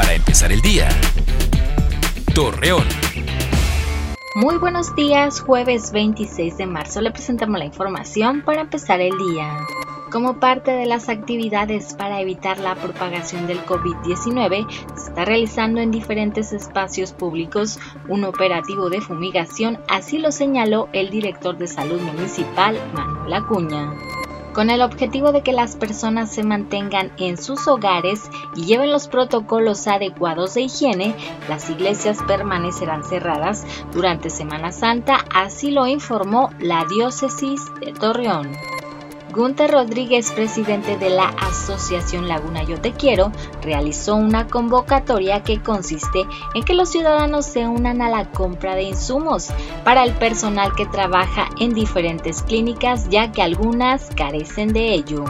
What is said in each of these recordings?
para empezar el día. Torreón. Muy buenos días, jueves 26 de marzo le presentamos la información para empezar el día. Como parte de las actividades para evitar la propagación del COVID-19, se está realizando en diferentes espacios públicos un operativo de fumigación, así lo señaló el director de salud municipal, Manuel Acuña con el objetivo de que las personas se mantengan en sus hogares y lleven los protocolos adecuados de higiene, las iglesias permanecerán cerradas durante Semana Santa, así lo informó la diócesis de Torreón. Gunter Rodríguez, presidente de la Asociación Laguna Yo Te Quiero, realizó una convocatoria que consiste en que los ciudadanos se unan a la compra de insumos para el personal que trabaja en diferentes clínicas ya que algunas carecen de ello.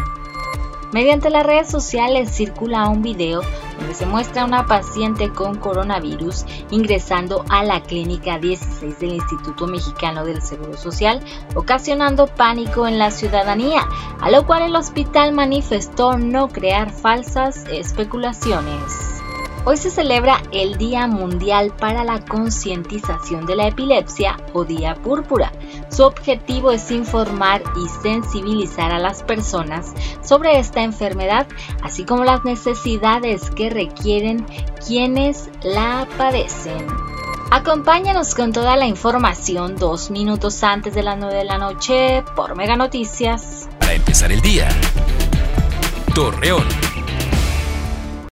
Mediante las redes sociales circula un video donde se muestra a una paciente con coronavirus ingresando a la clínica 16 del Instituto Mexicano del Seguro Social, ocasionando pánico en la ciudadanía, a lo cual el hospital manifestó no crear falsas especulaciones. Hoy se celebra el Día Mundial para la Concientización de la Epilepsia o Día Púrpura. Su objetivo es informar y sensibilizar a las personas sobre esta enfermedad, así como las necesidades que requieren quienes la padecen. Acompáñanos con toda la información dos minutos antes de las 9 de la noche por Mega Noticias. Para empezar el día, Torreón.